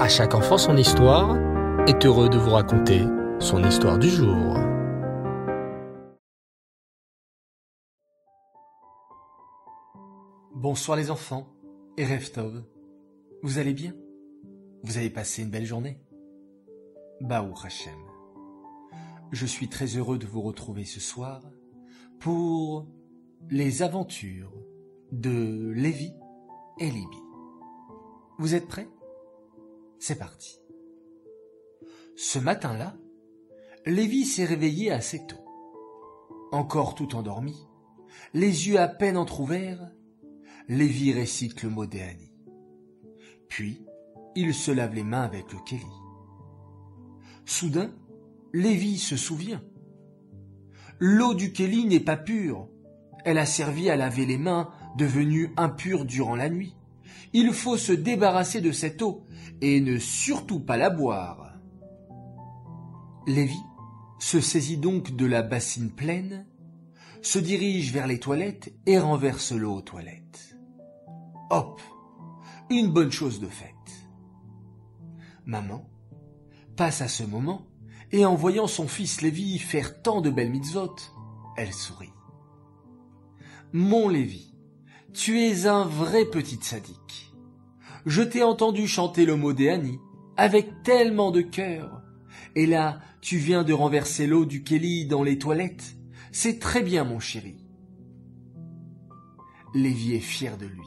À chaque enfant son histoire est heureux de vous raconter son histoire du jour. Bonsoir les enfants et Reftov. Vous allez bien? Vous avez passé une belle journée? Baou Hachem. Je suis très heureux de vous retrouver ce soir pour les aventures de Lévi et Libye. Vous êtes prêts? C'est parti. Ce matin-là, Lévi s'est réveillé assez tôt. Encore tout endormi, les yeux à peine entr'ouverts, Lévi récite le mot d'Éani. Puis, il se lave les mains avec le Kéli. Soudain, Lévi se souvient. L'eau du Kéli n'est pas pure. Elle a servi à laver les mains devenues impures durant la nuit. Il faut se débarrasser de cette eau et ne surtout pas la boire. Lévi se saisit donc de la bassine pleine, se dirige vers les toilettes et renverse l'eau aux toilettes. Hop Une bonne chose de faite. Maman passe à ce moment et en voyant son fils Lévi faire tant de belles mitzvot, elle sourit. Mon Lévi, tu es un vrai petit sadique. Je t'ai entendu chanter le mot d'Éani avec tellement de cœur. Et là, tu viens de renverser l'eau du Kelly dans les toilettes. C'est très bien, mon chéri. Lévi est fier de lui.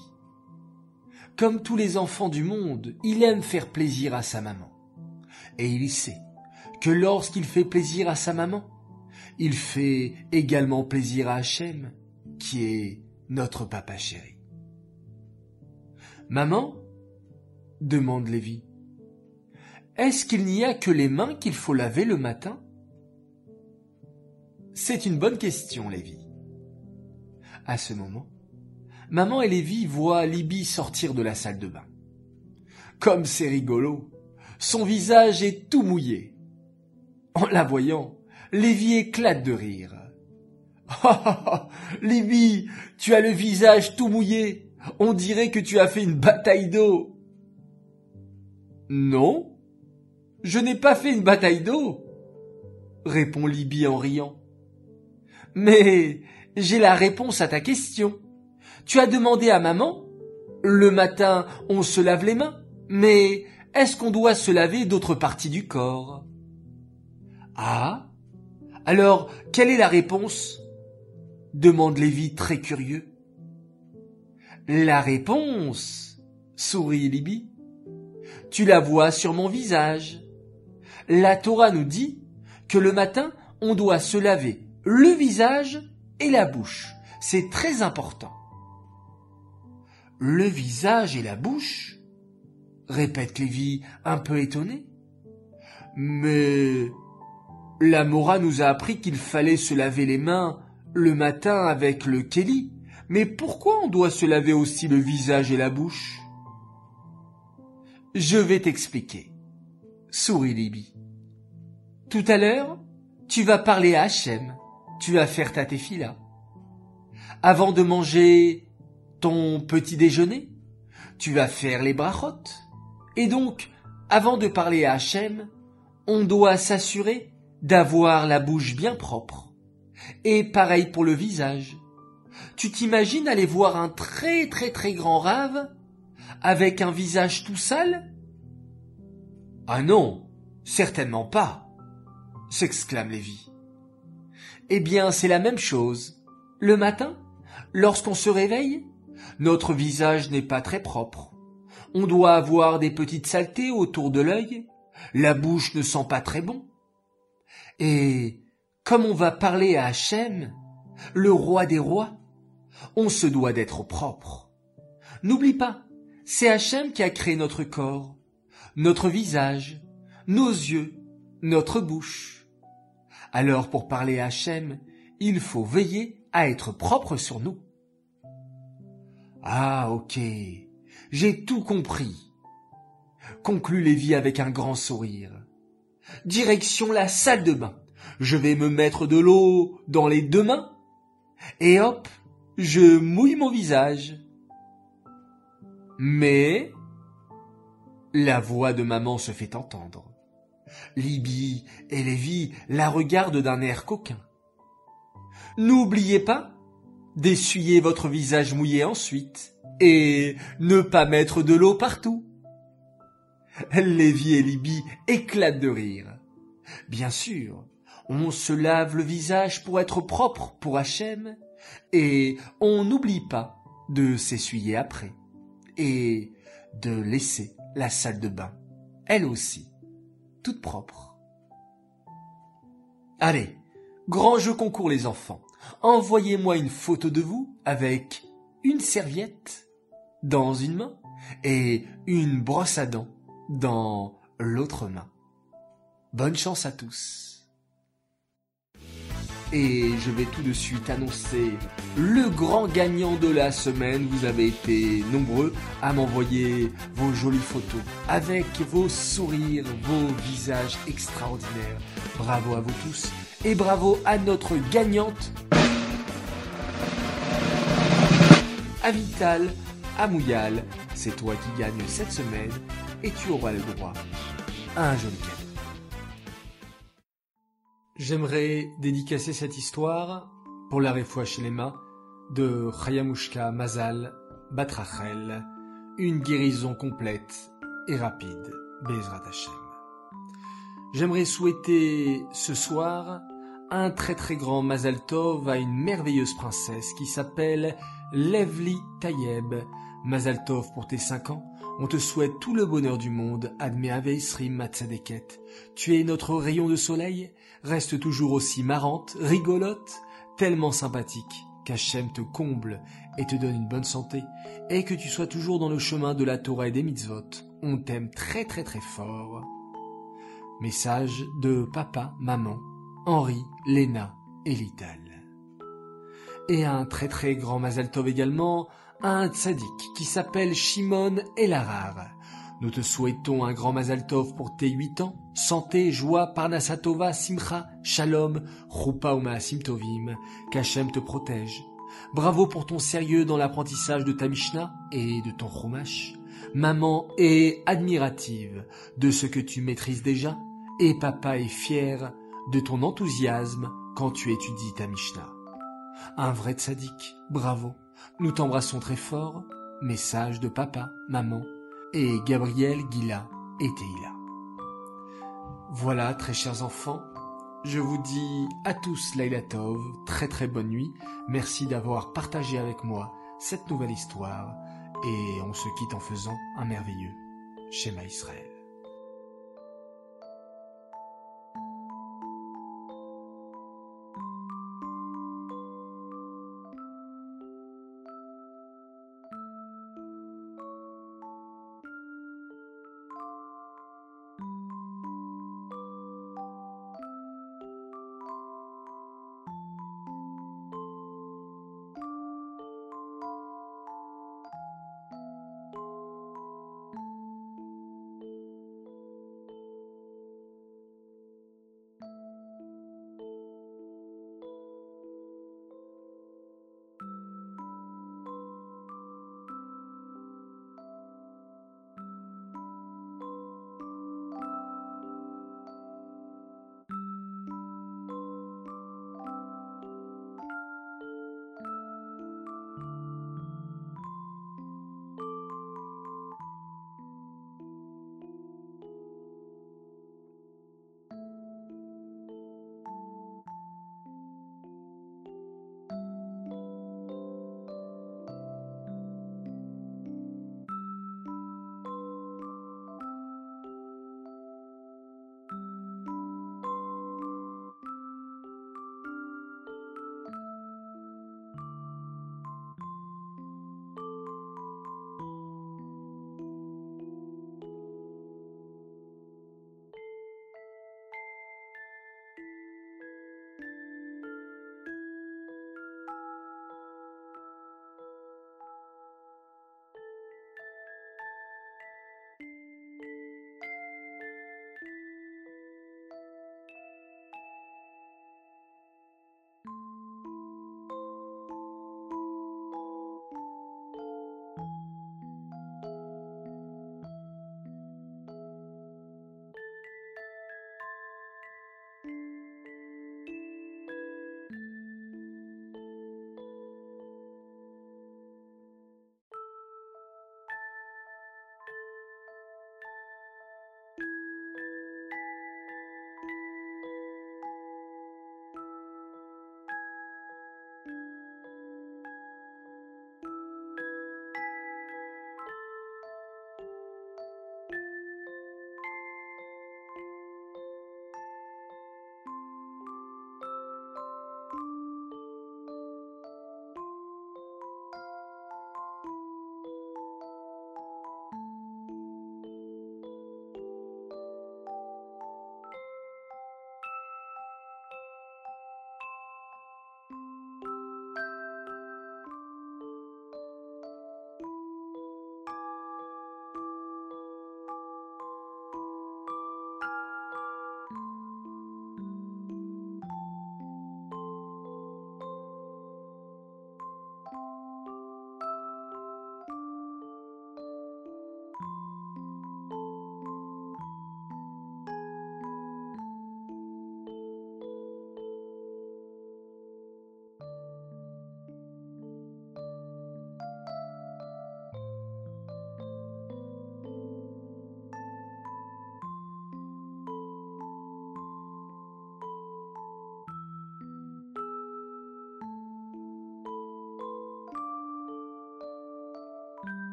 Comme tous les enfants du monde, il aime faire plaisir à sa maman. Et il sait que lorsqu'il fait plaisir à sa maman, il fait également plaisir à Hachem, qui est notre papa chéri. Maman demande Lévi. Est-ce qu'il n'y a que les mains qu'il faut laver le matin? C'est une bonne question, Lévi. À ce moment, maman et Lévi voient Libye sortir de la salle de bain. Comme c'est rigolo, son visage est tout mouillé. En la voyant, Lévi éclate de rire. Libby, tu as le visage tout mouillé. On dirait que tu as fait une bataille d'eau. Non, je n'ai pas fait une bataille d'eau, répond Libby en riant. Mais j'ai la réponse à ta question. Tu as demandé à maman, le matin on se lave les mains, mais est-ce qu'on doit se laver d'autres parties du corps? Ah? Alors, quelle est la réponse? Demande Lévi très curieux. La réponse, sourit Libby. Tu la vois sur mon visage. La Torah nous dit que le matin, on doit se laver le visage et la bouche. C'est très important. Le visage et la bouche répète Lévi un peu étonné. Mais la Mora nous a appris qu'il fallait se laver les mains le matin avec le Kelly. Mais pourquoi on doit se laver aussi le visage et la bouche? Je vais t'expliquer. Sourit Libby. Tout à l'heure, tu vas parler à Hachem. Tu vas faire ta tefila. Avant de manger ton petit déjeuner, tu vas faire les brachot. Et donc, avant de parler à Hachem, on doit s'assurer d'avoir la bouche bien propre. Et pareil pour le visage. Tu t'imagines aller voir un très très très grand rave avec un visage tout sale? Ah non, certainement pas, s'exclame Lévi. Eh bien, c'est la même chose. Le matin, lorsqu'on se réveille, notre visage n'est pas très propre. On doit avoir des petites saletés autour de l'œil, la bouche ne sent pas très bon. Et comme on va parler à Hachem, le roi des rois, on se doit d'être propre. N'oublie pas, c'est Hachem qui a créé notre corps, notre visage, nos yeux, notre bouche. Alors pour parler à Hachem, il faut veiller à être propre sur nous. Ah ok, j'ai tout compris, conclut Lévi avec un grand sourire. Direction la salle de bain je vais me mettre de l'eau dans les deux mains, et hop, je mouille mon visage. Mais, la voix de maman se fait entendre. Libye et Lévi la regardent d'un air coquin. N'oubliez pas d'essuyer votre visage mouillé ensuite et ne pas mettre de l'eau partout. Lévi et Libye éclatent de rire. Bien sûr, on se lave le visage pour être propre pour Hachem et on n'oublie pas de s'essuyer après et de laisser la salle de bain, elle aussi, toute propre. Allez, grand jeu concours les enfants. Envoyez-moi une photo de vous avec une serviette dans une main et une brosse à dents dans l'autre main. Bonne chance à tous. Et je vais tout de suite annoncer le grand gagnant de la semaine. Vous avez été nombreux à m'envoyer vos jolies photos avec vos sourires, vos visages extraordinaires. Bravo à vous tous et bravo à notre gagnante Avital Amouyal. C'est toi qui gagnes cette semaine et tu auras le droit à un joli cadeau. J'aimerais dédicacer cette histoire pour la chez mains de Chayamushka Mazal Batrachel, une guérison complète et rapide, Bezrat Hashem. J'aimerais souhaiter ce soir un très très grand Mazal Tov à une merveilleuse princesse qui s'appelle Levli Tayeb. Mazal Tov pour tes cinq ans. On te souhaite tout le bonheur du monde, Adme Aveisrim Matzadeket. Tu es notre rayon de soleil, reste toujours aussi marrante, rigolote, tellement sympathique, qu'Hachem te comble et te donne une bonne santé, et que tu sois toujours dans le chemin de la Torah et des mitzvot. On t'aime très très très fort. Message de papa, maman, Henri, Léna et Lital. Et un très très grand Mazal Tov également un tzaddik qui s'appelle Shimon Elarar. Nous te souhaitons un grand Mazal Tov pour tes huit ans. Santé, joie, parnasatova, simcha, shalom, rupa uma simtovim. Qu'Hachem te protège. Bravo pour ton sérieux dans l'apprentissage de ta Mishnah et de ton Chumash. Maman est admirative de ce que tu maîtrises déjà et papa est fier de ton enthousiasme quand tu étudies ta Mishnah. Un vrai tzaddik, bravo. Nous t'embrassons très fort. Message de papa, maman et Gabriel, Gila et Teila. Voilà, très chers enfants, je vous dis à tous Laila Tov, très très bonne nuit. Merci d'avoir partagé avec moi cette nouvelle histoire et on se quitte en faisant un merveilleux schéma Israël.